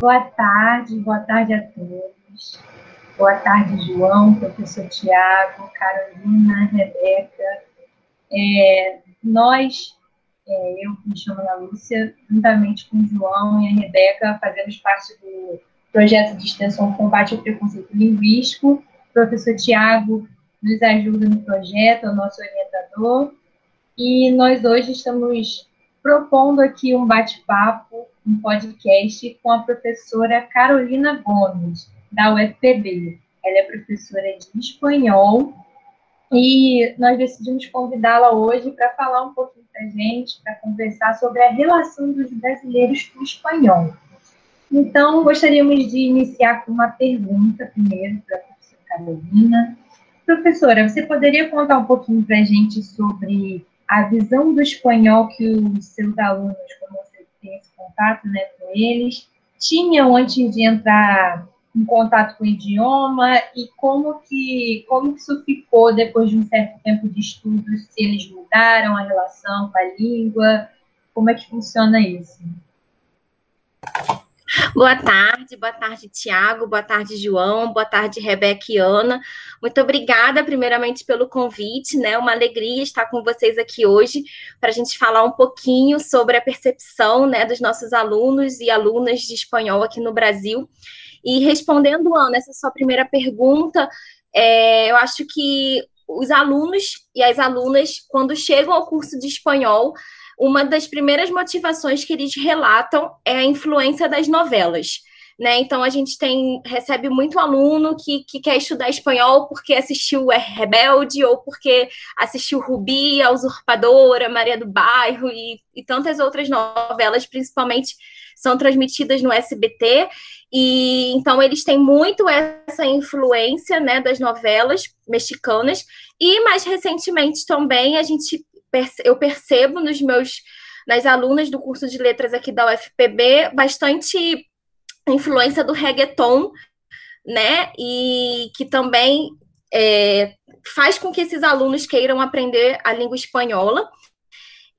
Boa tarde, boa tarde a todos. Boa tarde, João, professor Tiago, Carolina, Rebeca. É, nós, é, eu me chamo Ana Lúcia, juntamente com o João e a Rebeca, fazemos parte do projeto de extensão Combate ao Preconceito Linguístico. O professor Tiago nos ajuda no projeto, é o nosso orientador. E nós hoje estamos propondo aqui um bate-papo, um podcast com a professora Carolina Gomes, da UFPB. Ela é professora de espanhol e nós decidimos convidá-la hoje para falar um pouquinho para a gente, para conversar sobre a relação dos brasileiros com o espanhol. Então, gostaríamos de iniciar com uma pergunta primeiro para a professora Carolina. Professora, você poderia contar um pouquinho para a gente sobre a visão do espanhol que os seus alunos, você tem esse contato né, com eles, tinham antes de entrar em contato com o idioma e como que, como que isso ficou depois de um certo tempo de estudos, se eles mudaram a relação com a língua, como é que funciona isso? Boa tarde, boa tarde, Tiago, boa tarde, João, boa tarde, Rebeca e Ana. Muito obrigada, primeiramente, pelo convite, né? Uma alegria estar com vocês aqui hoje para a gente falar um pouquinho sobre a percepção né, dos nossos alunos e alunas de espanhol aqui no Brasil. E respondendo, Ana, essa sua primeira pergunta, é, eu acho que os alunos e as alunas, quando chegam ao curso de espanhol, uma das primeiras motivações que eles relatam é a influência das novelas. Né? Então a gente tem recebe muito aluno que, que quer estudar espanhol porque assistiu é Rebelde ou porque assistiu Rubi, a Usurpadora, Maria do Bairro e, e tantas outras novelas, principalmente são transmitidas no SBT e então eles têm muito essa influência né, das novelas mexicanas e mais recentemente também a gente eu percebo nos meus nas alunas do curso de letras aqui da UFPB bastante influência do reggaeton, né? E que também é, faz com que esses alunos queiram aprender a língua espanhola.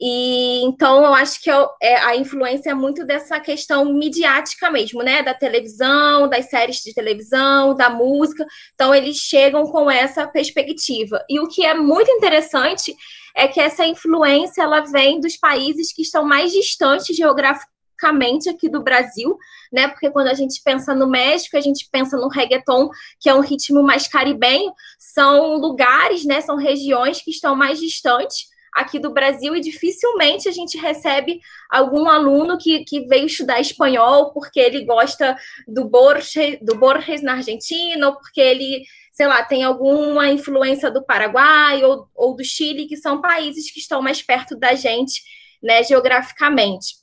E então eu acho que eu, é, a influência é muito dessa questão midiática mesmo, né? Da televisão, das séries de televisão, da música. Então eles chegam com essa perspectiva. E o que é muito interessante é que essa influência ela vem dos países que estão mais distantes geograficamente aqui do Brasil, né? Porque quando a gente pensa no México, a gente pensa no reggaeton, que é um ritmo mais caribenho, são lugares, né? São regiões que estão mais distantes aqui do Brasil e dificilmente a gente recebe algum aluno que, que veio estudar espanhol porque ele gosta do Borges, do Borges na Argentina, ou porque ele sei lá, tem alguma influência do Paraguai ou, ou do Chile, que são países que estão mais perto da gente, né, geograficamente.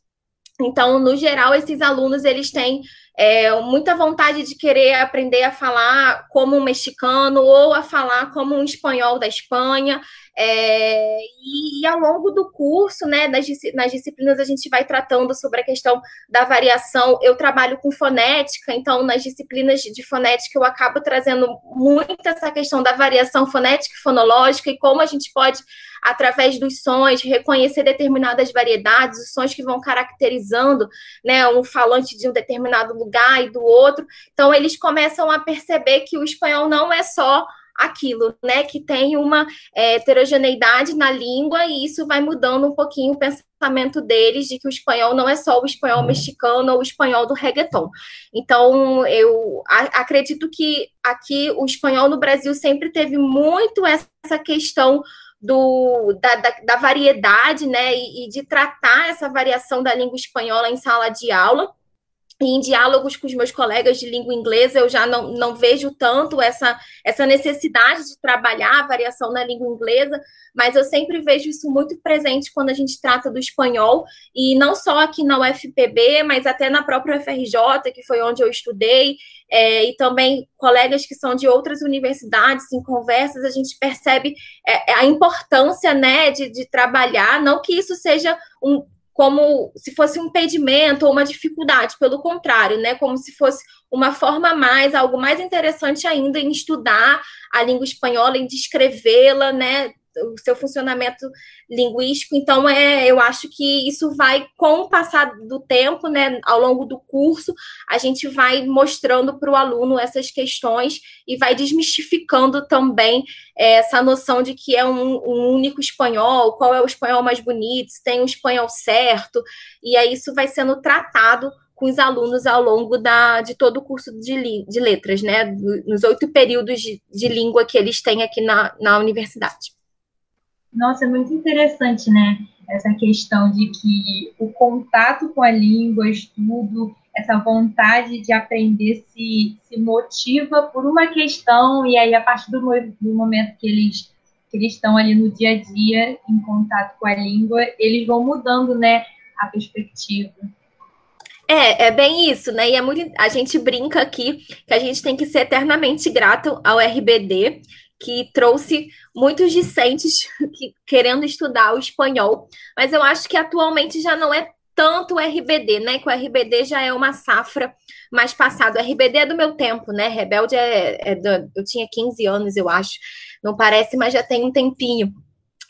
Então, no geral, esses alunos eles têm é, muita vontade de querer aprender a falar como um mexicano ou a falar como um espanhol da Espanha. É, e, e, ao longo do curso, né, nas, nas, disciplinas, a gente vai tratando sobre a questão da variação. Eu trabalho com fonética, então nas disciplinas de, de fonética eu acabo trazendo muito essa questão da variação fonética e fonológica e como a gente pode, através dos sons, reconhecer determinadas variedades, os sons que vão caracterizando né, um falante de um determinado lugar e do outro. Então, eles começam a perceber que o espanhol não é só aquilo, né? Que tem uma é, heterogeneidade na língua e isso vai mudando um pouquinho o pensamento deles de que o espanhol não é só o espanhol mexicano ou o espanhol do reggaeton. Então, eu acredito que aqui o espanhol no Brasil sempre teve muito essa questão do, da, da, da variedade, né? E, e de tratar essa variação da língua espanhola em sala de aula em diálogos com os meus colegas de língua inglesa, eu já não, não vejo tanto essa, essa necessidade de trabalhar a variação na língua inglesa, mas eu sempre vejo isso muito presente quando a gente trata do espanhol, e não só aqui na UFPB, mas até na própria UFRJ, que foi onde eu estudei, é, e também colegas que são de outras universidades, em conversas, a gente percebe é, a importância né, de, de trabalhar, não que isso seja um como se fosse um impedimento ou uma dificuldade, pelo contrário, né, como se fosse uma forma mais, algo mais interessante ainda em estudar a língua espanhola, em descrevê-la, né, o seu funcionamento linguístico. Então, é, eu acho que isso vai, com o passar do tempo, né, ao longo do curso, a gente vai mostrando para o aluno essas questões e vai desmistificando também é, essa noção de que é um, um, único espanhol, qual é o espanhol mais bonito, se tem um espanhol certo, e aí isso vai sendo tratado com os alunos ao longo da, de todo o curso de, de letras, né? Nos oito períodos de, de, língua que eles têm aqui na, na universidade. Nossa, é muito interessante, né? Essa questão de que o contato com a língua, estudo, essa vontade de aprender se, se motiva por uma questão, e aí, a partir do, do momento que eles, que eles estão ali no dia a dia, em contato com a língua, eles vão mudando, né? A perspectiva. É, é bem isso, né? E é muito. A gente brinca aqui que a gente tem que ser eternamente grato ao RBD, que trouxe muitos discentes que, querendo estudar o espanhol. Mas eu acho que atualmente já não é tanto o RBD, né? Que o RBD já é uma safra mais passada. O RBD é do meu tempo, né? Rebelde é, é do, eu tinha 15 anos, eu acho. Não parece, mas já tem um tempinho.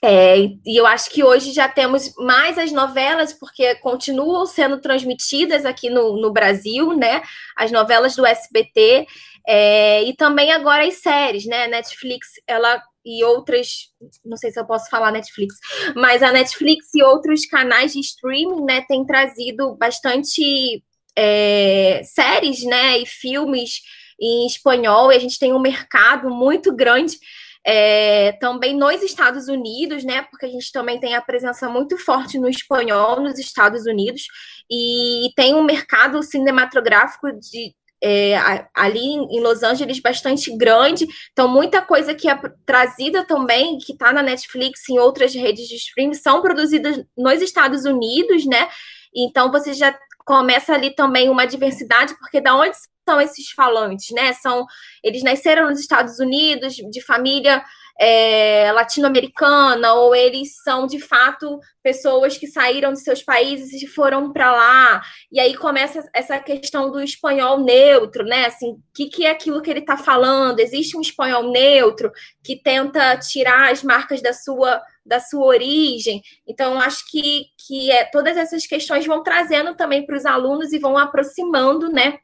É, e eu acho que hoje já temos mais as novelas, porque continuam sendo transmitidas aqui no, no Brasil, né? As novelas do SBT, é, e também agora as séries, né? Netflix, ela e outras, não sei se eu posso falar Netflix, mas a Netflix e outros canais de streaming, né, têm trazido bastante é, séries, né, e filmes em espanhol, e a gente tem um mercado muito grande é, também nos Estados Unidos, né? Porque a gente também tem a presença muito forte no espanhol nos Estados Unidos e tem um mercado cinematográfico de, é, ali em Los Angeles bastante grande, então muita coisa que é trazida também, que está na Netflix em outras redes de streaming, são produzidas nos Estados Unidos, né? Então você já começa ali também uma diversidade, porque da onde são esses falantes, né? São eles nasceram nos Estados Unidos de família é, latino-americana ou eles são de fato pessoas que saíram de seus países e foram para lá e aí começa essa questão do espanhol neutro, né? Assim, o que, que é aquilo que ele está falando? Existe um espanhol neutro que tenta tirar as marcas da sua da sua origem. Então, acho que, que é, todas essas questões vão trazendo também para os alunos e vão aproximando, né?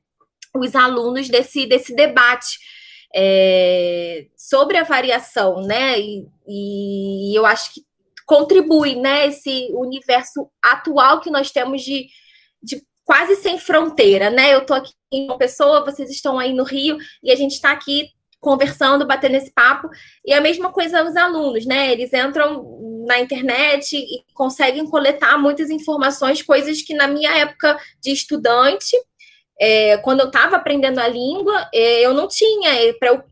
os alunos desse, desse debate é, sobre a variação, né? E, e, eu acho que contribui, né? Esse universo atual que nós temos de, de quase sem fronteira, né? Eu estou aqui em uma pessoa, vocês estão aí no Rio e a gente está aqui conversando, batendo esse papo. E a mesma coisa os alunos, né? Eles entram na internet e conseguem coletar muitas informações, coisas que na minha época de estudante é, quando eu estava aprendendo a língua, é, eu não tinha. Para eu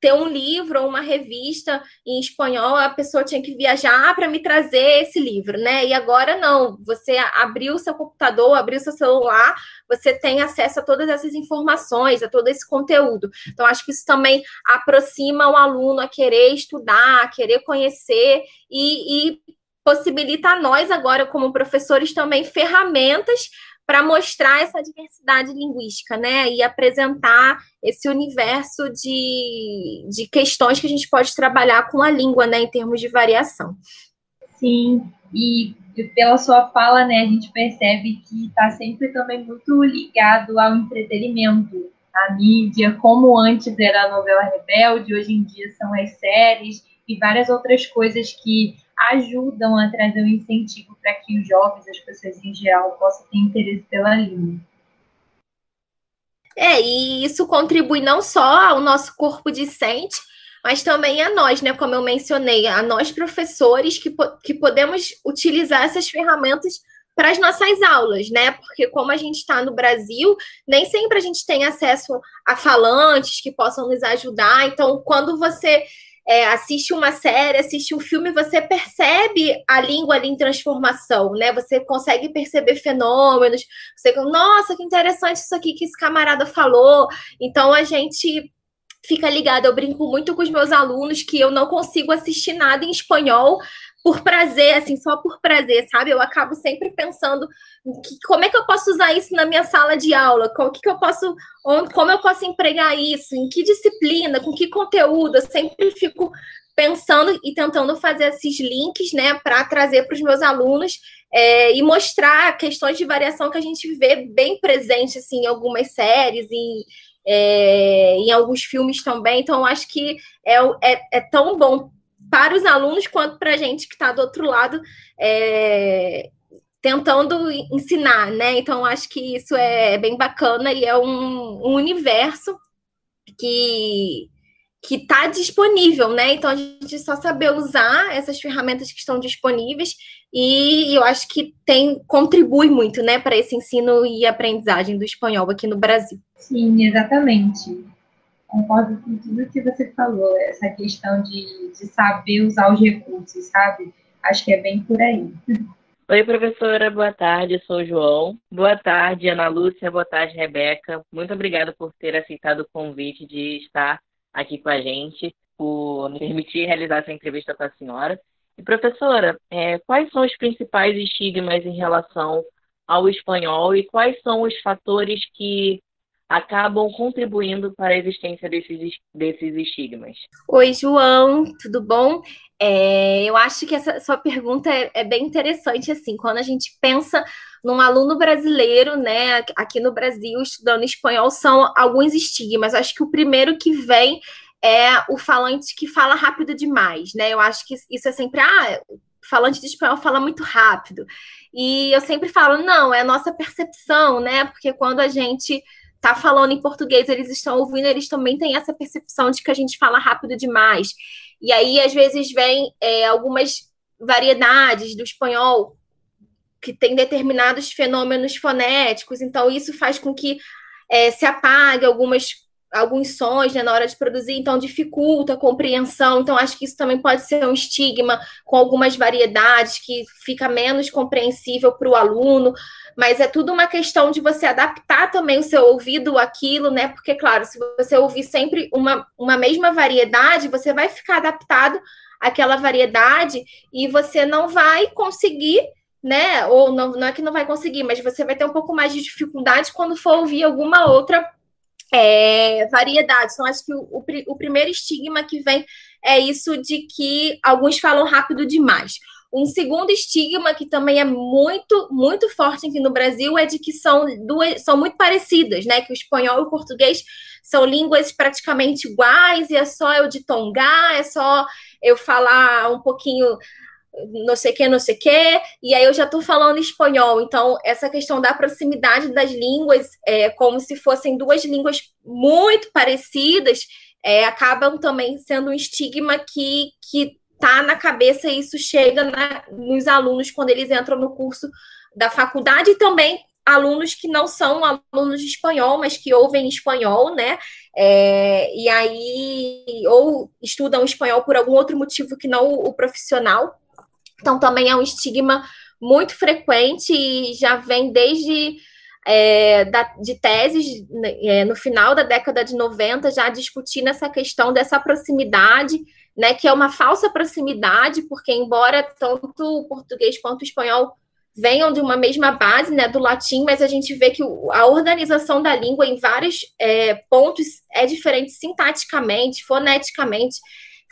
ter um livro ou uma revista em espanhol, a pessoa tinha que viajar para me trazer esse livro, né? E agora não. Você abriu seu computador, abriu seu celular, você tem acesso a todas essas informações, a todo esse conteúdo. Então, acho que isso também aproxima o aluno a querer estudar, a querer conhecer e, e possibilita a nós agora, como professores, também ferramentas para mostrar essa diversidade linguística, né? E apresentar esse universo de, de questões que a gente pode trabalhar com a língua, né, em termos de variação. Sim, e pela sua fala, né, a gente percebe que está sempre também muito ligado ao entretenimento, à mídia, como antes era a novela Rebelde, hoje em dia são as séries e várias outras coisas que ajudam a trazer um incentivo para que os jovens, as pessoas em geral, possam ter interesse pela língua. É, e isso contribui não só ao nosso corpo discente, mas também a nós, né? Como eu mencionei, a nós professores que, que podemos utilizar essas ferramentas para as nossas aulas, né? Porque como a gente está no Brasil, nem sempre a gente tem acesso a falantes que possam nos ajudar. Então, quando você é, assiste uma série, assiste um filme, você percebe a língua ali em transformação, né? Você consegue perceber fenômenos. Você, nossa, que interessante isso aqui que esse camarada falou. Então a gente fica ligado. Eu brinco muito com os meus alunos que eu não consigo assistir nada em espanhol por prazer, assim, só por prazer, sabe? Eu acabo sempre pensando que, como é que eu posso usar isso na minha sala de aula, como que, que eu posso, como eu posso empregar isso, em que disciplina, com que conteúdo, eu sempre fico pensando e tentando fazer esses links, né, para trazer para os meus alunos é, e mostrar questões de variação que a gente vê bem presente assim, em algumas séries, é, em alguns filmes também. Então, acho que é, é, é, tão bom para os alunos quanto para a gente que está do outro lado. É, tentando ensinar, né? Então, acho que isso é bem bacana e é um, um universo que que está disponível, né? Então a gente só saber usar essas ferramentas que estão disponíveis e eu acho que tem contribui muito, né, para esse ensino e aprendizagem do espanhol aqui no Brasil. Sim, exatamente. Concordo com tudo que você falou, essa questão de, de saber usar os recursos, sabe? Acho que é bem por aí. Oi, professora, boa tarde, sou o João. Boa tarde, Ana Lúcia, boa tarde, Rebeca. Muito obrigada por ter aceitado o convite de estar aqui com a gente, por me permitir realizar essa entrevista com a senhora. E, professora, é, quais são os principais estigmas em relação ao espanhol e quais são os fatores que acabam contribuindo para a existência desses, desses estigmas? Oi, João, tudo bom? É, eu acho que essa sua pergunta é, é, bem interessante, assim, quando a gente pensa num aluno brasileiro, né, aqui no Brasil, estudando espanhol, são alguns estigmas. Acho que o primeiro que vem é o falante que fala rápido demais, né? Eu acho que isso é sempre, ah, falante de espanhol fala muito rápido. E eu sempre falo, não, é a nossa percepção, né? Porque quando a gente tá falando em português, eles estão ouvindo, eles também têm essa percepção de que a gente fala rápido demais. E aí, às vezes, vem é, algumas variedades do espanhol que tem determinados fenômenos fonéticos, então isso faz com que é, se apague algumas alguns sons né, na hora de produzir, então dificulta a compreensão. Então, acho que isso também pode ser um estigma com algumas variedades que fica menos compreensível para o aluno, mas é tudo uma questão de você adaptar também o seu ouvido àquilo, né? Porque, claro, se você ouvir sempre uma, uma mesma variedade, você vai ficar adaptado àquela variedade e você não vai conseguir né? Ou não, não é que não vai conseguir, mas você vai ter um pouco mais de dificuldade quando for ouvir alguma outra é, variedade. Então, acho que o, o, o, primeiro estigma que vem é isso de que alguns falam rápido demais. Um segundo estigma que também é muito, muito forte aqui no Brasil é de que são duas, são muito parecidas, né? Que o espanhol e o português são línguas praticamente iguais, e é só eu ditongar, é só eu falar um pouquinho não sei que, não sei que, e aí eu já estou falando espanhol. Então, essa questão da proximidade das línguas, é, como se fossem duas línguas muito parecidas, é, acabam também sendo um estigma que, que tá na cabeça e isso chega na, nos alunos quando eles entram no curso da faculdade e também alunos que não são alunos de espanhol, mas que ouvem espanhol, né? É, e aí, ou estudam espanhol por algum outro motivo que não o profissional. Então, também é um estigma muito frequente e já vem desde é, da, de teses né, é, no final da década de 90, já discutindo essa questão dessa proximidade, né, que é uma falsa proximidade, porque embora tanto o português quanto o espanhol venham de uma mesma base, né, do latim, mas a gente vê que a organização da língua em vários é, pontos é diferente sintaticamente, foneticamente,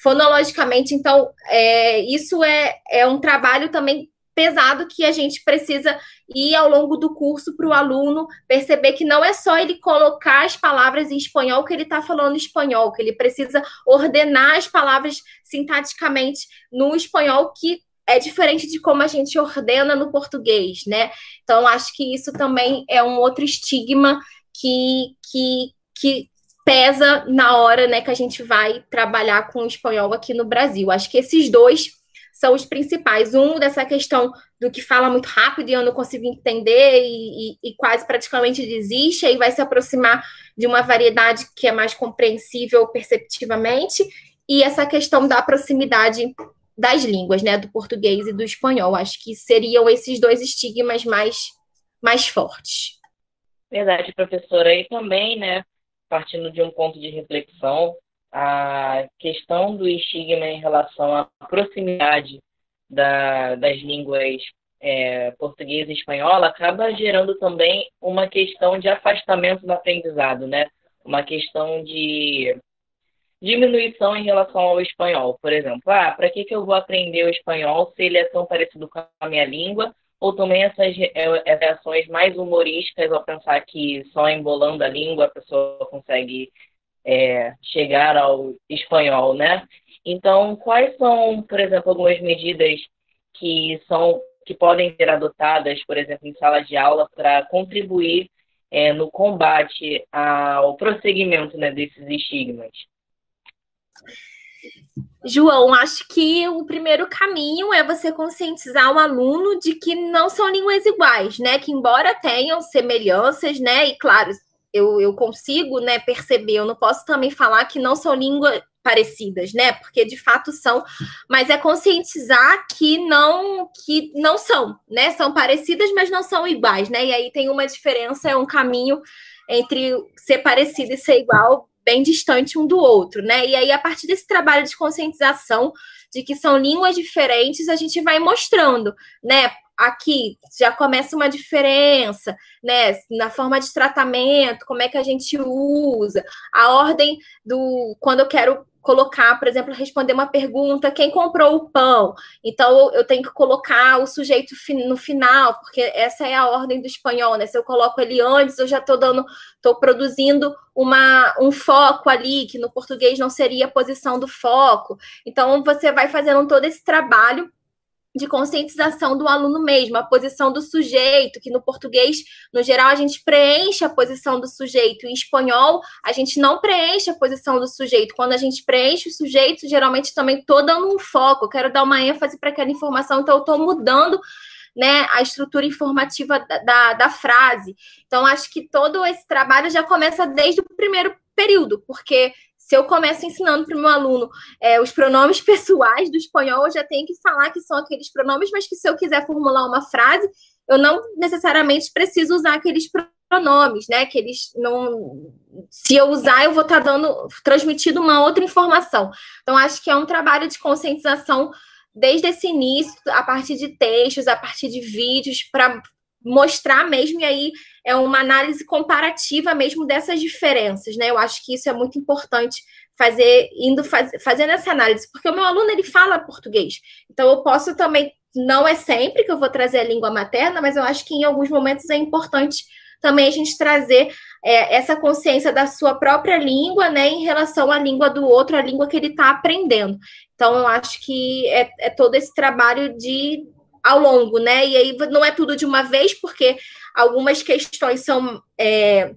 fonologicamente. Então, é, isso é, é um trabalho também pesado que a gente precisa ir ao longo do curso para o aluno perceber que não é só ele colocar as palavras em espanhol que ele está falando espanhol, que ele precisa ordenar as palavras sintaticamente no espanhol que é diferente de como a gente ordena no português, né? Então, acho que isso também é um outro estigma que, que, que pesa na hora né, que a gente vai trabalhar com o espanhol aqui no Brasil. Acho que esses dois são os principais. Um dessa questão do que fala muito rápido e eu não consigo entender e, e, e, quase praticamente desiste, aí vai se aproximar de uma variedade que é mais compreensível perceptivamente, e essa questão da proximidade das línguas, né, do português e do espanhol. Acho que seriam esses dois estigmas mais, mais fortes. Verdade, professora. E também, né, partindo de um ponto de reflexão, a questão do estigma em relação à proximidade da, das línguas é, portuguesa e espanhola acaba gerando também uma questão de afastamento do aprendizado, né? Uma questão de, diminuição em relação ao espanhol, por exemplo. Ah, para que, que eu vou aprender o espanhol se ele é tão parecido com a minha língua? Ou também essas é, reações mais humorísticas ao pensar que só embolando a língua a pessoa consegue é, chegar ao espanhol, né? Então, quais são, por exemplo, algumas medidas que são que podem ser adotadas, por exemplo, em sala de aula para contribuir é, no combate ao prosseguimento né, desses estigmas? João, acho que o primeiro caminho é você conscientizar o aluno de que não são línguas iguais, né? Que embora tenham semelhanças, né? E claro, eu, eu consigo né, perceber, eu não posso também falar que não são línguas parecidas, né? Porque de fato são, mas é conscientizar que não que não são, né? São parecidas, mas não são iguais, né? E aí tem uma diferença, é um caminho entre ser parecido e ser igual bem distante um do outro, né? E aí a partir desse trabalho de conscientização de que são línguas diferentes, a gente vai mostrando, né? Aqui já começa uma diferença, né? Na forma de tratamento, como é que a gente usa, a ordem do quando eu quero colocar, por exemplo, responder uma pergunta, quem comprou o pão? Então eu tenho que colocar o sujeito no final, porque essa é a ordem do espanhol, né? Se eu coloco ele antes, eu já estou dando, estou produzindo uma, um foco ali, que no português não seria a posição do foco. Então você vai fazendo todo esse trabalho de conscientização do aluno mesmo, a posição do sujeito, que no português, no geral, a gente preenche a posição do sujeito. Em espanhol, a gente não preenche a posição do sujeito. Quando a gente preenche o sujeito, geralmente também estou dando um foco, eu quero dar uma ênfase para aquela informação, então eu estou mudando né, a estrutura informativa da, da, da frase. Então, acho que todo esse trabalho já começa desde o primeiro período, porque se eu começo ensinando para o meu aluno é, os pronomes pessoais do espanhol, eu já tenho que falar que são aqueles pronomes, mas que se eu quiser formular uma frase, eu não necessariamente preciso usar aqueles pronomes, né? Que eles não. Se eu usar, eu vou estar tá dando, transmitindo uma outra informação. Então, acho que é um trabalho de conscientização desde esse início, a partir de textos, a partir de vídeos, para mostrar mesmo, e aí é uma análise comparativa mesmo dessas diferenças, né? Eu acho que isso é muito importante fazer, indo faz, fazendo essa análise, porque o meu aluno ele fala português, então eu posso também, não é sempre que eu vou trazer a língua materna, mas eu acho que em alguns momentos é importante também a gente trazer é, essa consciência da sua própria língua, né, em relação à língua do outro, a língua que ele está aprendendo. Então, eu acho que é, é todo esse trabalho de ao longo, né? E aí não é tudo de uma vez, porque algumas questões são é,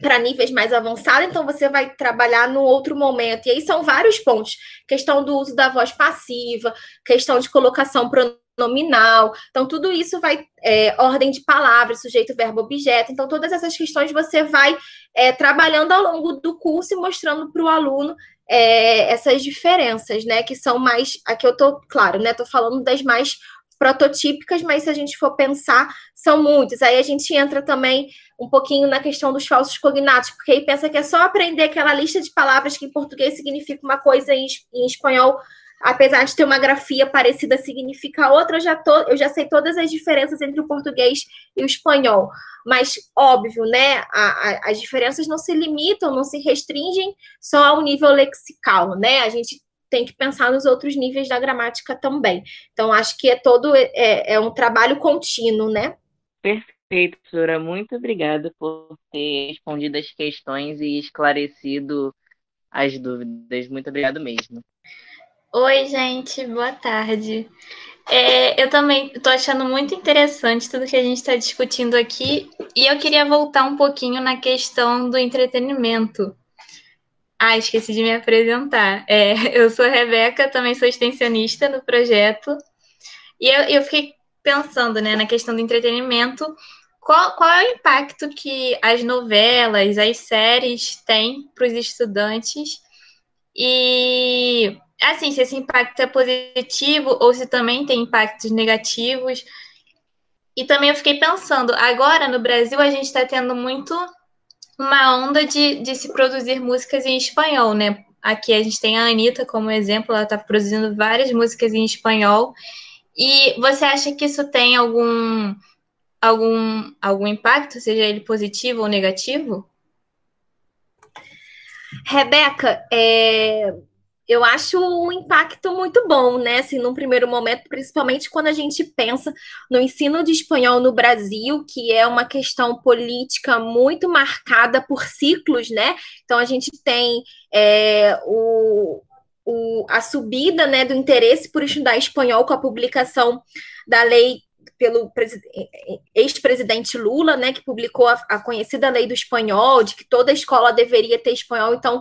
para níveis mais avançados, então você vai trabalhar no outro momento. E aí são vários pontos: questão do uso da voz passiva, questão de colocação pronominal. Então, tudo isso vai. É, ordem de palavras, sujeito, verbo, objeto. Então, todas essas questões você vai é, trabalhando ao longo do curso e mostrando para o aluno é, essas diferenças, né? Que são mais. Aqui eu estou, claro, né? Estou falando das mais prototípicas, mas se a gente for pensar, são muitas. Aí a gente entra também um pouquinho na questão dos falsos cognatos, porque aí pensa que é só aprender aquela lista de palavras que em português significa uma coisa e em espanhol, apesar de ter uma grafia parecida, significa outra. Eu já, tô, eu já sei todas as diferenças entre o português e o espanhol. Mas, óbvio, né? A, a, as diferenças não se limitam, não se restringem só ao nível lexical, né? A gente tem que pensar nos outros níveis da gramática também. Então, acho que é todo é, é um trabalho contínuo, né? Perfeito, professora. Muito obrigada por ter respondido as questões e esclarecido as dúvidas. Muito obrigado mesmo. Oi, gente, boa tarde. É, eu também estou achando muito interessante tudo que a gente está discutindo aqui, e eu queria voltar um pouquinho na questão do entretenimento. Ah, esqueci de me apresentar. É, eu sou a Rebeca, também sou extensionista no projeto. E eu, eu fiquei pensando né, na questão do entretenimento. Qual, qual é o impacto que as novelas, as séries têm para os estudantes? E, assim, se esse impacto é positivo ou se também tem impactos negativos. E também eu fiquei pensando, agora no Brasil a gente está tendo muito uma onda de, de se produzir músicas em espanhol, né? Aqui a gente tem a Anitta como exemplo, ela está produzindo várias músicas em espanhol. E você acha que isso tem algum, algum, algum impacto, seja ele positivo ou negativo? Rebeca, é, eu acho um impacto muito bom, né? Assim, num primeiro momento, principalmente quando a gente pensa no ensino de espanhol no Brasil, que é uma questão política muito marcada por ciclos, né? Então a gente tem é, o, o, a subida né, do interesse por estudar espanhol com a publicação da lei pelo ex-presidente Lula, né, que publicou a, a, conhecida lei do espanhol, de que toda escola deveria ter espanhol. Então,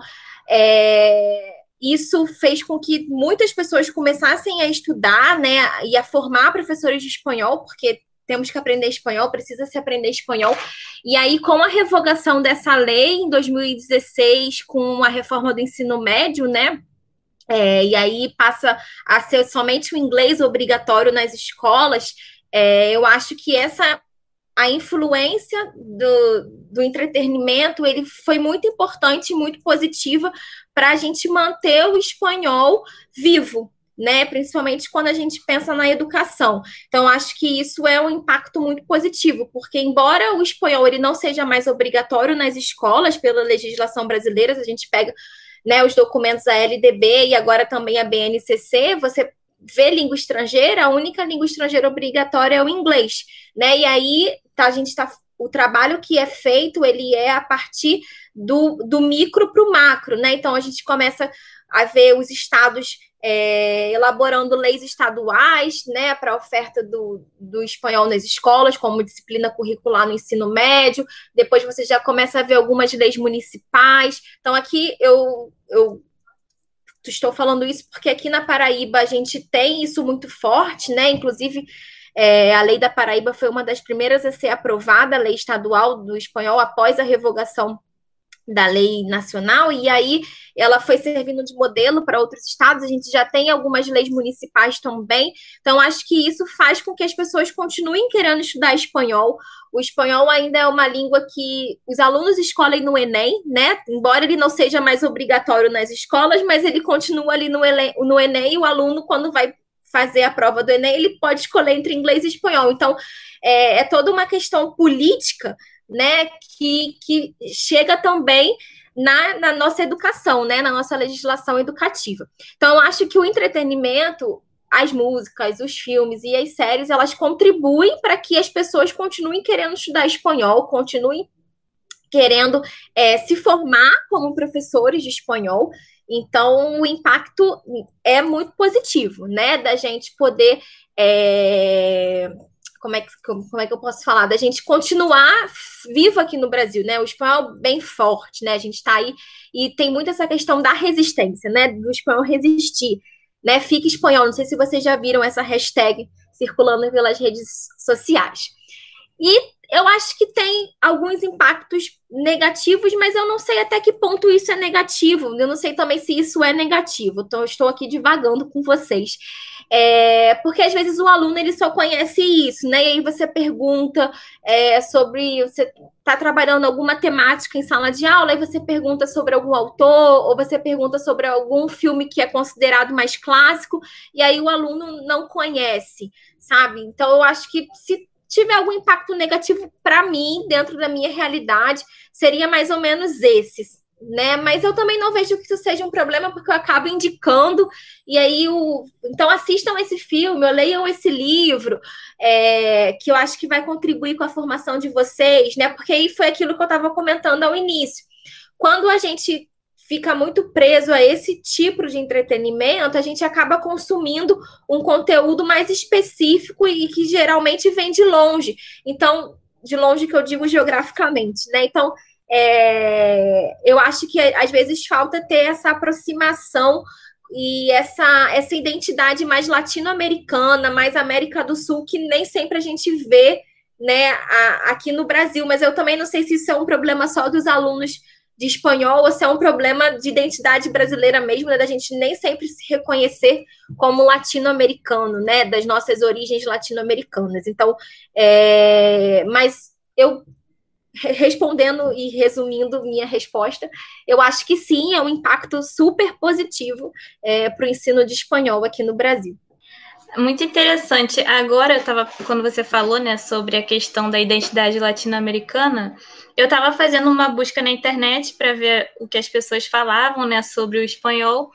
é, isso fez com que muitas pessoas começassem a estudar, né, e a formar professores de espanhol, porque temos que aprender espanhol, precisa se aprender espanhol. E aí, com a revogação dessa lei em 2016, com a reforma do ensino médio, né, é, e aí passa a ser somente o inglês obrigatório nas escolas, é, eu acho que essa a influência do, do entretenimento ele foi muito importante e muito positiva para a gente manter o espanhol vivo, né? Principalmente quando a gente pensa na educação. Então, acho que isso é um impacto muito positivo, porque embora o espanhol ele não seja mais obrigatório nas escolas pela legislação brasileira, a gente pega né, os documentos da LDB e agora também a BNCC, você vê língua estrangeira, a única língua estrangeira obrigatória é o inglês, né? E aí tá, a gente está o trabalho que é feito, ele é a partir do, do micro para o macro, né? Então a gente começa a ver os estados é, elaborando leis estaduais, né, para a oferta do, do espanhol nas escolas, como disciplina curricular no ensino médio. Depois você já começa a ver algumas leis municipais. Então aqui eu, eu estou falando isso porque aqui na Paraíba a gente tem isso muito forte, né? Inclusive é, a lei da Paraíba foi uma das primeiras a ser aprovada, a lei estadual do espanhol, após a revogação da lei nacional, e aí ela foi servindo de modelo para outros estados. A gente já tem algumas leis municipais também, então acho que isso faz com que as pessoas continuem querendo estudar espanhol. O espanhol ainda é uma língua que os alunos escolhem no Enem, né? Embora ele não seja mais obrigatório nas escolas, mas ele continua ali no Enem, no Enem e o aluno, quando vai fazer a prova do Enem, ele pode escolher entre inglês e espanhol. Então, é, é toda uma questão política, né, que, que chega também na, na, nossa educação, né, na nossa legislação educativa. Então, eu acho que o entretenimento, as músicas, os filmes e as séries, elas contribuem para que as pessoas continuem querendo estudar espanhol, continuem querendo é, se formar como professores de espanhol então, o impacto é muito positivo, né? Da gente poder. É... Como, é que, como é que eu posso falar? Da gente continuar vivo aqui no Brasil, né? O espanhol bem forte, né? A gente está aí e tem muito essa questão da resistência, né? Do espanhol resistir, né? Fica espanhol. Não sei se vocês já viram essa hashtag circulando pelas redes sociais. E eu acho que tem alguns impactos negativos, mas eu não sei até que ponto isso é negativo. Eu não sei também se isso é negativo. Então, estou aqui divagando com vocês. É, porque às vezes o aluno ele só conhece isso, né? E aí você pergunta é, sobre você está trabalhando alguma temática em sala de aula, e você pergunta sobre algum autor, ou você pergunta sobre algum filme que é considerado mais clássico, e aí o aluno não conhece, sabe? Então eu acho que se tiver algum impacto negativo para mim, dentro da minha realidade, seria mais ou menos esses, né? Mas eu também não vejo que isso seja um problema, porque eu acabo indicando, e aí o. Então assistam esse filme, ou leiam esse livro, é, que eu acho que vai contribuir com a formação de vocês, né? Porque aí foi aquilo que eu estava comentando ao início. Quando a gente fica muito preso a esse tipo de entretenimento, a gente acaba consumindo um conteúdo mais específico e que geralmente vem de longe. Então, de longe que eu digo geograficamente, né? Então, é, eu acho que às vezes falta ter essa aproximação e essa, essa identidade mais latino-americana, mais América do Sul, que nem sempre a gente vê né, a, aqui no Brasil. Mas eu também não sei se isso é um problema só dos alunos de espanhol ou se é um problema de identidade brasileira mesmo, né, da gente nem sempre se reconhecer como latino-americano, né, das nossas origens latino-americanas. Então, é, mas eu respondendo e resumindo minha resposta, eu acho que sim, é um impacto super positivo é, para o ensino de espanhol aqui no Brasil. Muito interessante. Agora eu estava, quando você falou, né, sobre a questão da identidade latino-americana, eu estava fazendo uma busca na internet para ver o que as pessoas falavam, né, sobre o espanhol.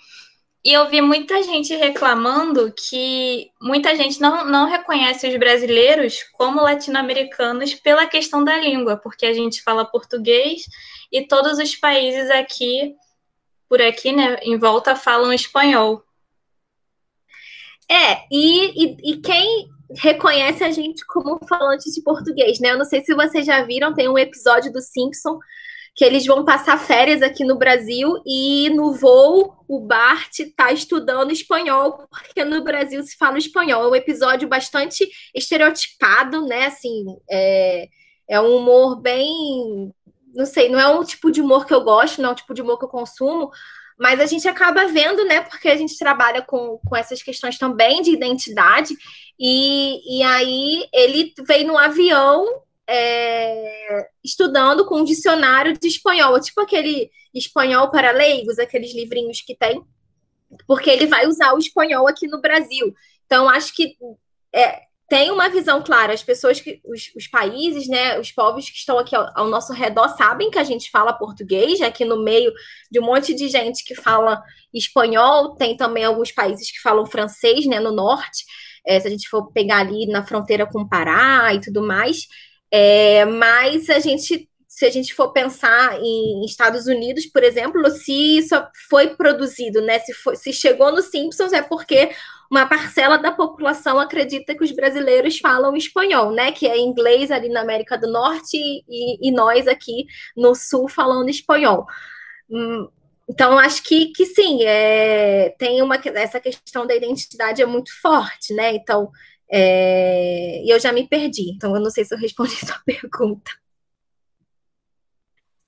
E eu vi muita gente reclamando que muita gente não, não reconhece os brasileiros como latino-americanos pela questão da língua, porque a gente fala português e todos os países aqui, por aqui, né, em volta, falam espanhol. É, e, e, e quem reconhece a gente como falante de português, né? Eu não sei se vocês já viram, tem um episódio do Simpson que eles vão passar férias aqui no Brasil e no voo o Bart está estudando espanhol, porque no Brasil se fala espanhol. É um episódio bastante estereotipado, né? Assim, é, é um humor bem. Não sei, não é um tipo de humor que eu gosto, não é um tipo de humor que eu consumo, mas a gente acaba vendo, né? Porque a gente trabalha com, com essas questões também de identidade. E, e aí ele veio no avião é, estudando com um dicionário de espanhol, tipo aquele espanhol para leigos, aqueles livrinhos que tem, porque ele vai usar o espanhol aqui no Brasil. Então, acho que é, tem uma visão clara. As pessoas que, os, os, países, né, os povos que estão aqui ao, ao, nosso redor sabem que a gente fala português, aqui no meio de um monte de gente que fala espanhol, tem também alguns países que falam francês, né, no norte, é, se a gente for pegar ali na fronteira com o Pará e tudo mais. É, mas a gente se a gente for pensar em Estados Unidos, por exemplo, se isso foi produzido, né? Se, foi, se chegou no Simpsons, é porque uma parcela da população acredita que os brasileiros falam espanhol, né? Que é inglês ali na América do Norte e, e nós aqui no Sul falando espanhol. Hum, então, acho que, que sim, é, tem uma, essa questão da identidade é muito forte, né? Então, é, eu já me perdi, então eu não sei se eu respondi sua pergunta.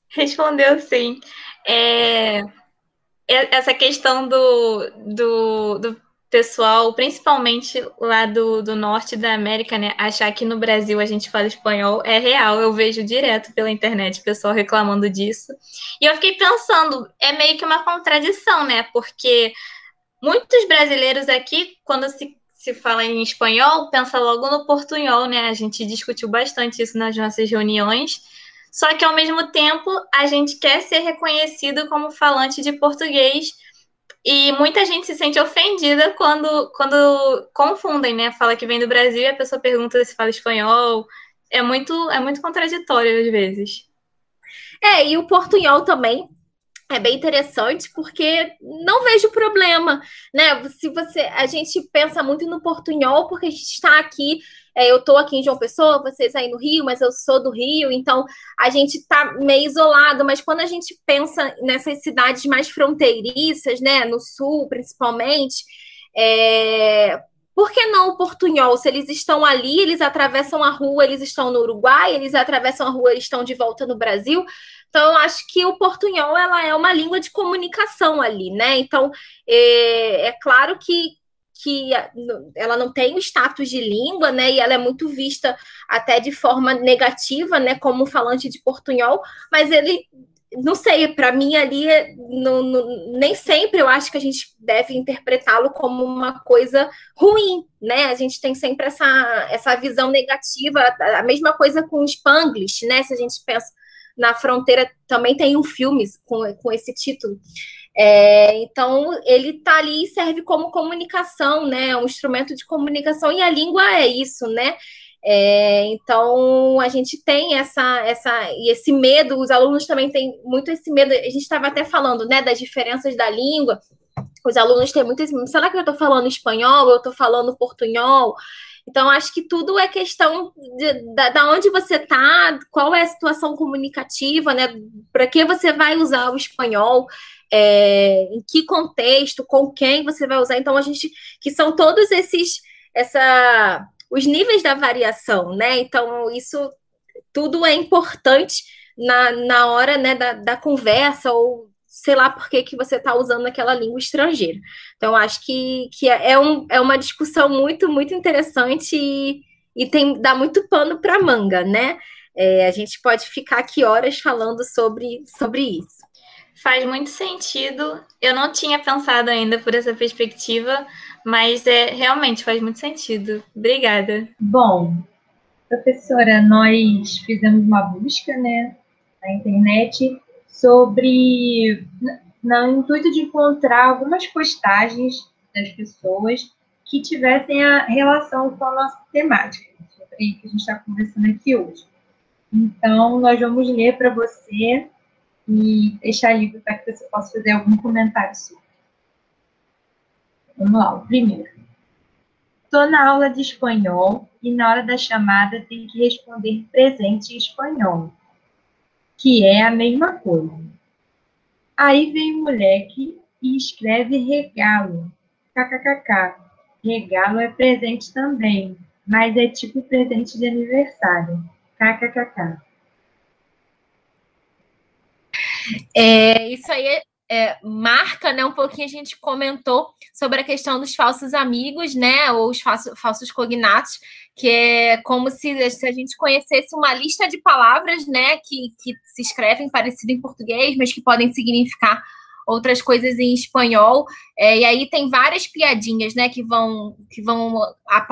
Respondeu sim. É, essa questão do, do, do, pessoal, principalmente lá do, do norte da América, né, achar que no Brasil a gente fala espanhol é real. Eu vejo direto pela internet o pessoal reclamando disso. E eu fiquei pensando, é meio que uma contradição, né? Porque muitos brasileiros aqui, quando se se fala em espanhol, pensa logo no portunhol, né? A gente discutiu bastante isso nas nossas reuniões. Só que, ao mesmo tempo, a gente quer ser reconhecido como falante de português e muita gente se sente ofendida quando, quando confundem, né? Fala que vem do Brasil e a pessoa pergunta se fala espanhol. É muito, é muito contraditório às vezes. É, e o portunhol também é bem interessante porque não vejo problema, né? Se você, a gente pensa muito no portunhol porque a gente está aqui é, eu estou aqui em João Pessoa, vocês aí no Rio, mas eu sou do Rio, então a gente está meio isolado. Mas quando a gente pensa nessas cidades mais fronteiriças, né, no sul principalmente, é, por que não o portunhol? Se eles estão ali, eles atravessam a rua, eles estão no Uruguai, eles atravessam a rua, eles estão de volta no Brasil. Então, eu acho que o portunhol ela é uma língua de comunicação ali, né? Então, é, é claro que que ela não tem o status de língua, né? E ela é muito vista até de forma negativa, né? Como falante de portunhol, mas ele não sei, para mim ali no, no, nem sempre eu acho que a gente deve interpretá-lo como uma coisa ruim, né? A gente tem sempre essa, essa visão negativa, a mesma coisa com o Spanglish, né? Se a gente pensa na fronteira, também tem um filme com, com esse título. É, então, ele está ali e serve como comunicação, né? Um instrumento de comunicação, e a língua é isso, né? É, então, a gente tem essa, essa, e esse medo, os alunos também têm muito esse medo. A gente estava até falando, né, das diferenças da língua. Os alunos têm muito esse medo. Será que eu estou falando espanhol? Eu estou falando portunhol? Então, acho que tudo é questão de, da onde você está, qual é a situação comunicativa, né? Para que você vai usar o espanhol? É, em que contexto, com quem você vai usar. Então, a gente, que são todos esses, essa, os níveis da variação, né? Então, isso tudo é importante na, na hora né, da, da conversa ou sei lá por que, que você está usando aquela língua estrangeira. Então, acho que, que é, um, é uma discussão muito, muito interessante e, e tem, dá muito pano para manga, né? É, a gente pode ficar aqui horas falando sobre, sobre isso. Faz muito sentido. Eu não tinha pensado ainda por essa perspectiva, Mas é, realmente faz muito sentido. Obrigada. Bom, professora, nós fizemos uma busca né, na internet sobre, no intuito de encontrar algumas postagens das pessoas que tivessem a relação com a nossa temática, que a gente está conversando aqui hoje. Então, nós vamos ler para você e deixar livre para que você possa fazer algum comentário sobre. Vamos lá, o primeiro. Estou na aula de espanhol e na hora da chamada tem que responder presente em espanhol, que é a mesma coisa. Aí vem o moleque e escreve regalo, kkkk. Regalo é presente também, mas é tipo presente de aniversário, kkkk. É, isso aí é, é, marca, né, um pouquinho a gente comentou sobre a questão dos falsos amigos, né, ou os falsos, falsos cognatos, que é como se, se, a gente conhecesse uma lista de palavras, né, que, que se escrevem parecido em português, mas que podem significar outras coisas em espanhol. É, e aí tem várias piadinhas, né, que vão que vão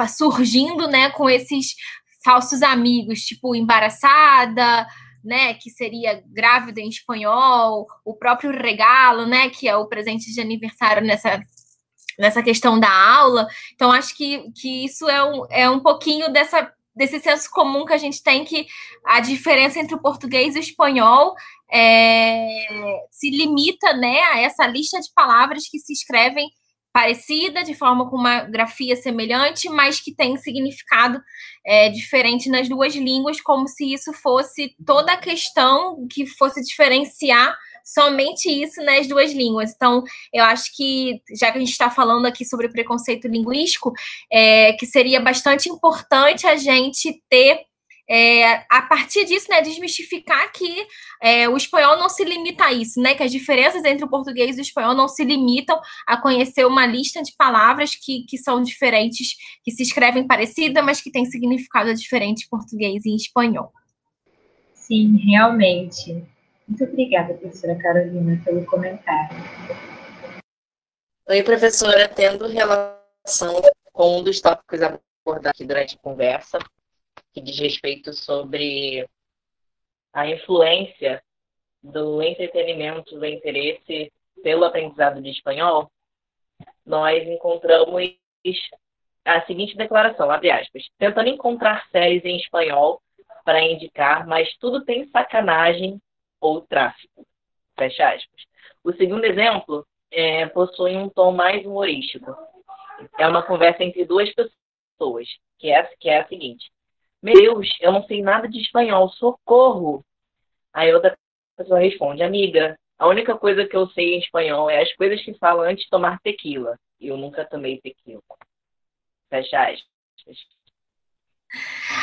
surgindo, né, com esses falsos amigos, tipo embaraçada, né, que seria grávida em espanhol, o próprio regalo, né, que é o presente de aniversário nessa nessa questão da aula. Então acho que, que isso é um, é um pouquinho dessa desse senso comum que a gente tem que a diferença entre o português e o espanhol é, se limita né, a essa lista de palavras que se escrevem parecida, de forma com uma grafia semelhante, mas que tem significado é, diferente nas duas línguas, como se isso fosse toda a questão que fosse diferenciar somente isso nas duas línguas. Então, eu acho que, já que a gente está falando aqui sobre preconceito linguístico, é, que seria bastante importante a gente ter é, a partir disso, né, desmistificar que é, o espanhol não se limita a isso, né, que as diferenças entre o português e o espanhol não se limitam a conhecer uma lista de palavras que, que são diferentes, que se escrevem parecida, mas que têm significado diferente em português e em espanhol. Sim, realmente. Muito obrigada, professora Carolina, pelo comentário. Oi, professora, tendo relação com um dos tópicos abordados aqui durante a conversa, que diz respeito sobre a influência do entretenimento, do interesse pelo aprendizado de espanhol, nós encontramos a seguinte declaração, abre aspas, tentando encontrar séries em espanhol para indicar, mas tudo tem sacanagem ou tráfico, fecha aspas. O segundo exemplo é, possui um tom mais humorístico. É uma conversa entre duas pessoas, que é, que é a seguinte. Meu Deus, eu não sei nada de espanhol, socorro! Aí outra pessoa responde, amiga, a única coisa que eu sei em espanhol é as coisas que falam antes de tomar tequila. Eu nunca tomei tequila. Fecha aspas.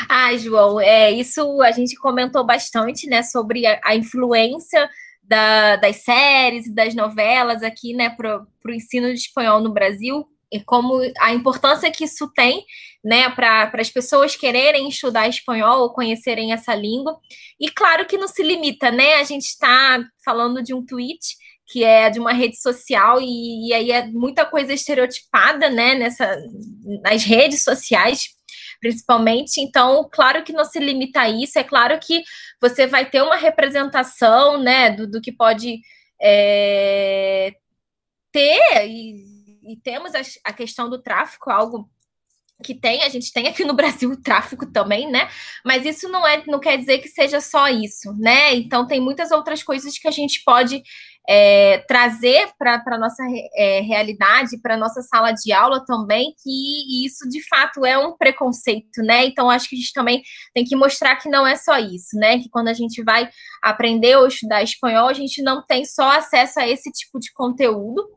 Ah, João, é, isso a gente comentou bastante, né, sobre a, a influência da, das séries e das novelas aqui, né, para o ensino de espanhol no Brasil como a importância que isso tem, né, para as pessoas quererem estudar espanhol ou conhecerem essa língua. E claro que não se limita, né? A gente está falando de um tweet que é de uma rede social e, e, aí é muita coisa estereotipada, né, nessa nas redes sociais, principalmente. Então, claro que não se limita a isso. É claro que você vai ter uma representação, né, do, do que pode é, ter e e temos a, a questão do tráfico, algo que tem, a gente tem aqui no Brasil o tráfico também, né? Mas isso não é, não quer dizer que seja só isso, né? Então tem muitas outras coisas que a gente pode é, trazer para a nossa é, realidade, para a nossa sala de aula também, que isso de fato é um preconceito, né? Então acho que a gente também tem que mostrar que não é só isso, né? Que quando a gente vai aprender ou estudar espanhol, a gente não tem só acesso a esse tipo de conteúdo.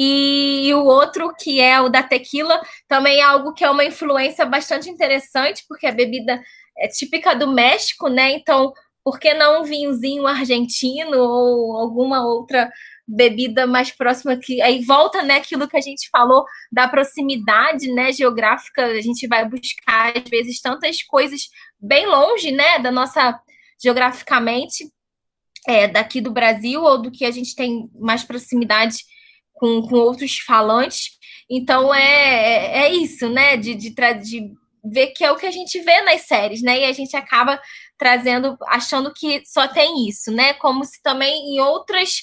E, o outro, que é o da tequila, também é algo que é uma influência bastante interessante, porque a bebida é típica do México, né? Então, por que não um vinhozinho argentino ou alguma outra bebida mais próxima que aí volta né aquilo que a gente falou da proximidade né geográfica a gente vai buscar às vezes tantas coisas bem longe né da nossa geograficamente é, daqui do Brasil ou do que a gente tem mais proximidade com, com outros falantes. Então é, é, é isso, né? De, de, de ver que é o que a gente vê nas séries, né? E a gente acaba trazendo, achando que só tem isso, né? Como se também em outras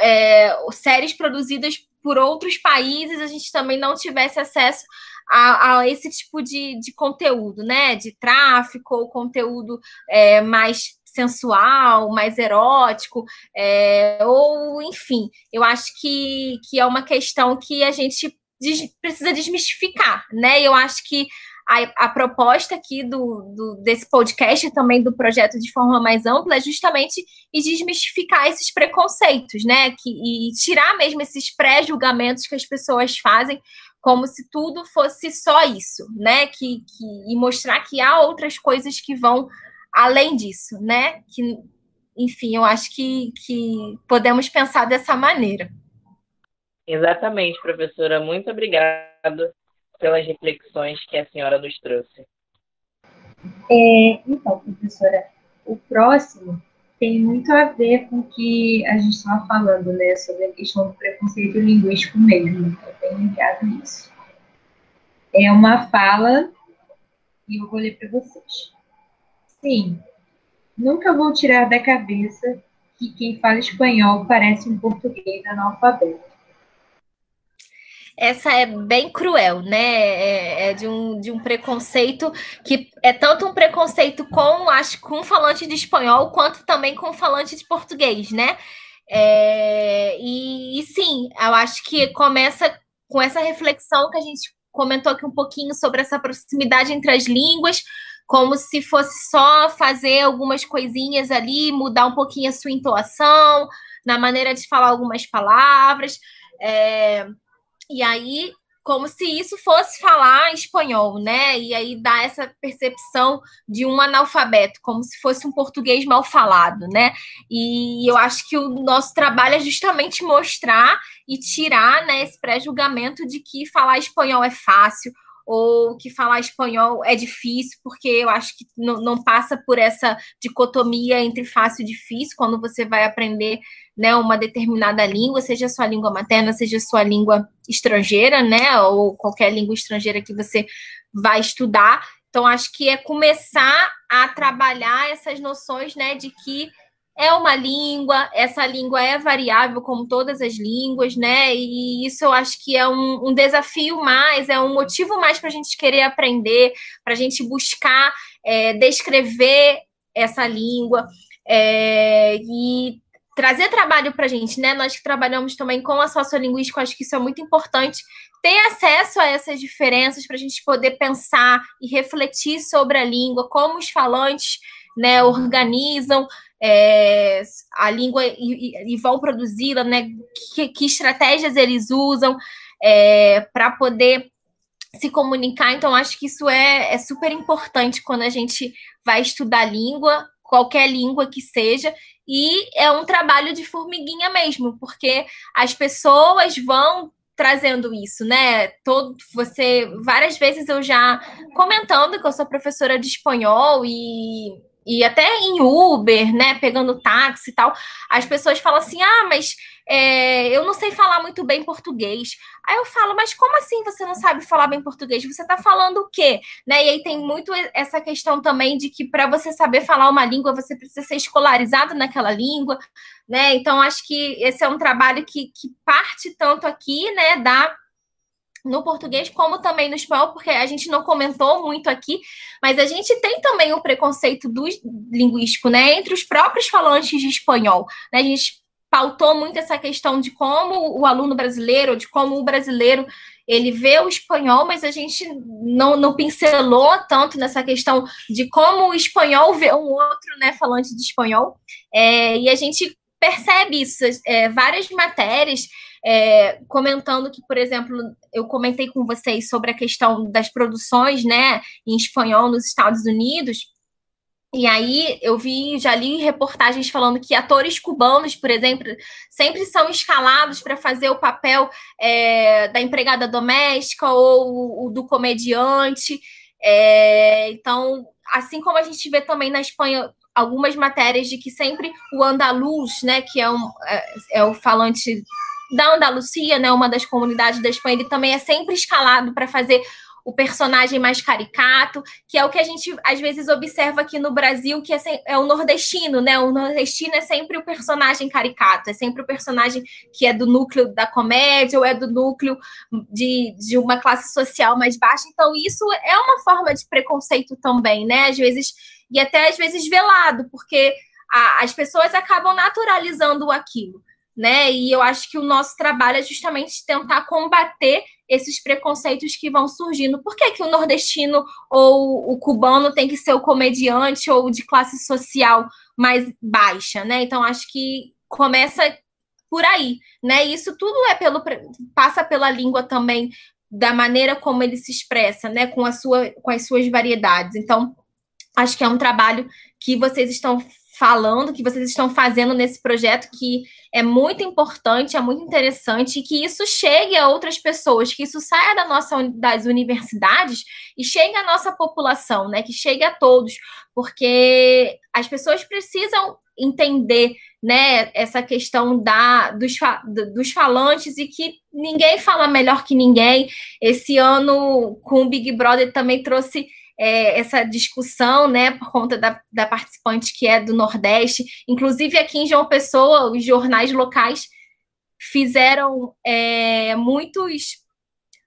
é, séries produzidas por outros países a gente também não tivesse acesso a, a esse tipo de, de conteúdo, né? De tráfico ou conteúdo é, mais sensual, mais erótico, é, ou enfim, eu acho que, que é uma questão que a gente des, precisa desmistificar, né? Eu acho que a, a proposta aqui do, do, desse podcast também do projeto de forma mais ampla é justamente desmistificar esses preconceitos, né? Que, e tirar mesmo esses pré-julgamentos que as pessoas fazem como se tudo fosse só isso, né? Que, que, e mostrar que há outras coisas que vão além disso, né? Que, enfim, eu acho que, que podemos pensar dessa maneira. Exatamente, professora. Muito obrigada pelas reflexões que a senhora nos trouxe. É, então, professora, o próximo tem muito a ver com o que a gente estava falando, né, sobre a questão do preconceito linguístico mesmo, é bem ligado isso. É uma fala, e eu vou ler para vocês. Sim, nunca vou tirar da cabeça que quem fala espanhol parece um português analfabeto essa é bem cruel, né? É, é, de, um, de um preconceito que é tanto um preconceito com, acho, com falante de espanhol, quanto também com falante de português, né? É, e, e sim, eu acho que começa com essa reflexão que a gente comentou aqui um pouquinho sobre essa proximidade entre as línguas, como se fosse só fazer algumas coisinhas ali, mudar um pouquinho a sua entoação, na maneira de falar algumas palavras. É, e aí, como se isso fosse falar espanhol, né? E aí dá essa percepção de um analfabeto, como se fosse um português mal falado, né? E eu acho que o nosso trabalho é justamente mostrar e tirar né, esse pré-julgamento de que falar espanhol é fácil ou que falar espanhol é difícil, porque eu acho que não, não, passa por essa dicotomia entre fácil e difícil quando você vai aprender né, uma determinada língua, seja sua língua materna, seja sua língua estrangeira, né, ou qualquer língua estrangeira que você vai estudar. Então, acho que é começar a trabalhar essas noções, né, de que é uma língua, essa língua é variável, como todas as línguas, né? E isso eu acho que é um, um desafio mais, é um motivo mais para a gente querer aprender, para a gente buscar é, descrever essa língua é, e trazer trabalho para a gente, né? Nós que trabalhamos também com a sociolinguística, acho que isso é muito importante, ter acesso a essas diferenças para a gente poder pensar e refletir sobre a língua, como os falantes né, organizam é, a língua e, e vão produzi-la, né? Que, que, estratégias eles usam é, para poder se comunicar. Então, acho que isso é, é super importante quando a gente vai estudar língua, qualquer língua que seja, e é um trabalho de formiguinha mesmo, porque as pessoas vão trazendo isso, né? Todo você várias vezes eu já comentando que eu sou professora de espanhol e e até em Uber, né, pegando táxi e tal, as pessoas falam assim: ah, mas é, eu não sei falar muito bem português. Aí eu falo, mas como assim você não sabe falar bem português? Você está falando o quê? Né? E aí tem muito essa questão também de que para você saber falar uma língua, você precisa ser escolarizado naquela língua, né? Então, acho que esse é um trabalho que, que parte tanto aqui, né, da no português, como também no espanhol, porque a gente não comentou muito aqui, mas a gente tem também o preconceito do linguístico, né, entre os próprios falantes de espanhol. Né? A gente pautou muito essa questão de como o aluno brasileiro, de como o brasileiro ele vê o espanhol, mas a gente não, não pincelou tanto nessa questão de como o espanhol vê um outro, né, falante de espanhol. É, e a gente percebe isso, é, várias matérias é, comentando que, por exemplo, eu comentei com vocês sobre a questão das produções, né, em espanhol nos Estados Unidos. E aí eu vi, já li reportagens falando que atores cubanos, por exemplo, sempre são escalados para fazer o papel é, da empregada doméstica ou o do comediante. É, então, assim como a gente vê também na Espanha algumas matérias de que sempre o andaluz, né, que é, um, é, é o falante da Andalucia, né, uma das comunidades da Espanha, ele também é sempre escalado para fazer o personagem mais caricato, que é o que a gente às vezes observa aqui no Brasil, que é, é, o nordestino, né? O nordestino é sempre o personagem caricato, é sempre o personagem que é do núcleo da comédia ou é do núcleo de, de uma classe social mais baixa. Então, isso é uma forma de preconceito também, né? Às vezes, e até às vezes velado, porque a, as pessoas acabam naturalizando aquilo né? E eu acho que o nosso trabalho é justamente tentar combater esses preconceitos que vão surgindo. Por que, que o nordestino ou o cubano tem que ser o comediante ou de classe social mais baixa, né? Então acho que começa por aí, né? Isso tudo é pelo passa pela língua também da maneira como ele se expressa, né? Com a sua com as suas variedades. Então acho que é um trabalho que vocês estão falando, que vocês estão fazendo nesse projeto, que é muito importante, é muito interessante, e que isso chegue a outras pessoas, que isso saia da nossa, das universidades e chegue à nossa população, né? Que chegue a todos, porque as pessoas precisam entender né, essa questão da, dos, dos falantes e que ninguém fala melhor que ninguém. Esse ano, com o Big Brother, também trouxe é, essa discussão, né, por conta da, da participante que é do Nordeste. Inclusive, aqui em João Pessoa, os jornais locais fizeram é, muitos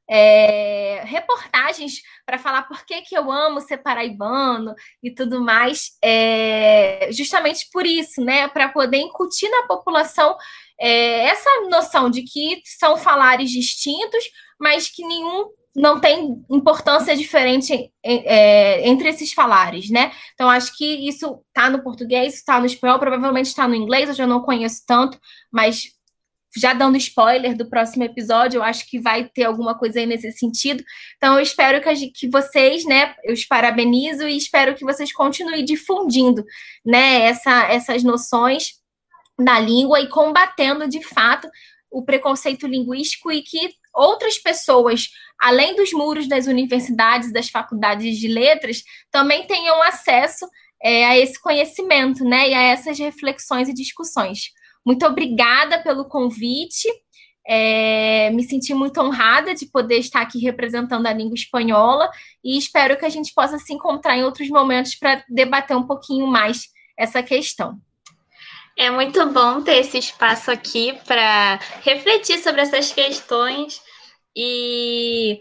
é, reportagens para falar por que, que eu amo ser paraibano e tudo mais, é, justamente por isso, né? Para poder incutir na população é, essa noção de que são falares distintos, mas que nenhum não tem importância diferente é, entre esses falares, né? Então, acho que isso está no português, está no espanhol, provavelmente está no inglês, eu já não conheço tanto, mas já dando spoiler do próximo episódio, eu acho que vai ter alguma coisa aí nesse sentido. Então, eu espero que, a, que vocês, né, eu os parabenizo e espero que vocês continuem difundindo, né, essa, essas noções da língua e combatendo, de fato, o preconceito linguístico e que outras pessoas, além dos muros das universidades, das faculdades de letras, também tenham acesso é, a esse conhecimento, né, e a essas reflexões e discussões. Muito obrigada pelo convite. É, me senti muito honrada de poder estar aqui representando a língua espanhola e espero que a gente possa se encontrar em outros momentos para debater um pouquinho mais essa questão. É muito bom ter esse espaço aqui para refletir sobre essas questões e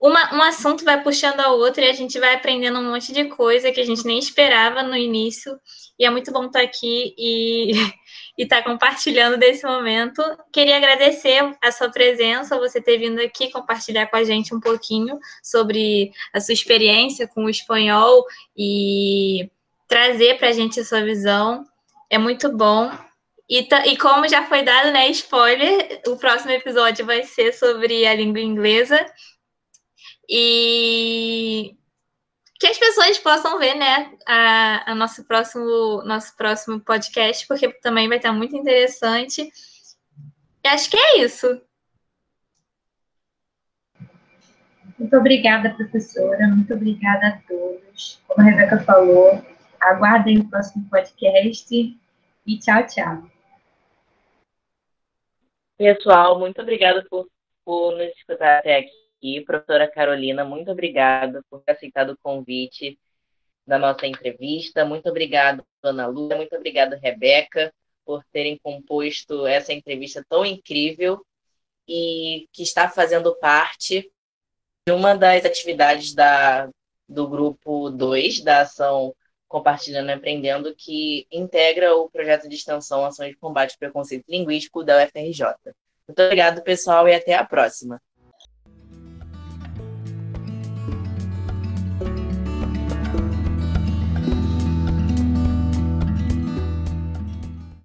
uma, um assunto vai puxando a outro e a gente vai aprendendo um monte de coisa que a gente nem esperava no início. E é muito bom estar aqui e estar tá compartilhando desse momento. Queria agradecer a sua presença, você ter vindo aqui compartilhar com a gente um pouquinho sobre a sua experiência com o espanhol e trazer para a gente a sua visão é muito bom. E, e como já foi dado, né, spoiler, o próximo episódio vai ser sobre a língua inglesa. E que as pessoas possam ver, né, a, a nosso próximo nosso próximo podcast, porque também vai estar muito interessante. E acho que é isso. Muito obrigada, professora. Muito obrigada a todos. Como a Rebeca falou, aguardem o próximo podcast e tchau, tchau. Pessoal, muito obrigada por, por nos escutar até aqui. Professora Carolina, muito obrigada por ter aceitado o convite da nossa entrevista. Muito obrigado, Ana Lúcia. Muito obrigado, Rebeca, por terem composto essa entrevista tão incrível e que está fazendo parte de uma das atividades da, do grupo 2 da ação Compartilhando e Aprendendo, que integra o projeto de extensão Ações de Combate ao Preconceito Linguístico da UFRJ. Muito obrigado, pessoal, e até a próxima.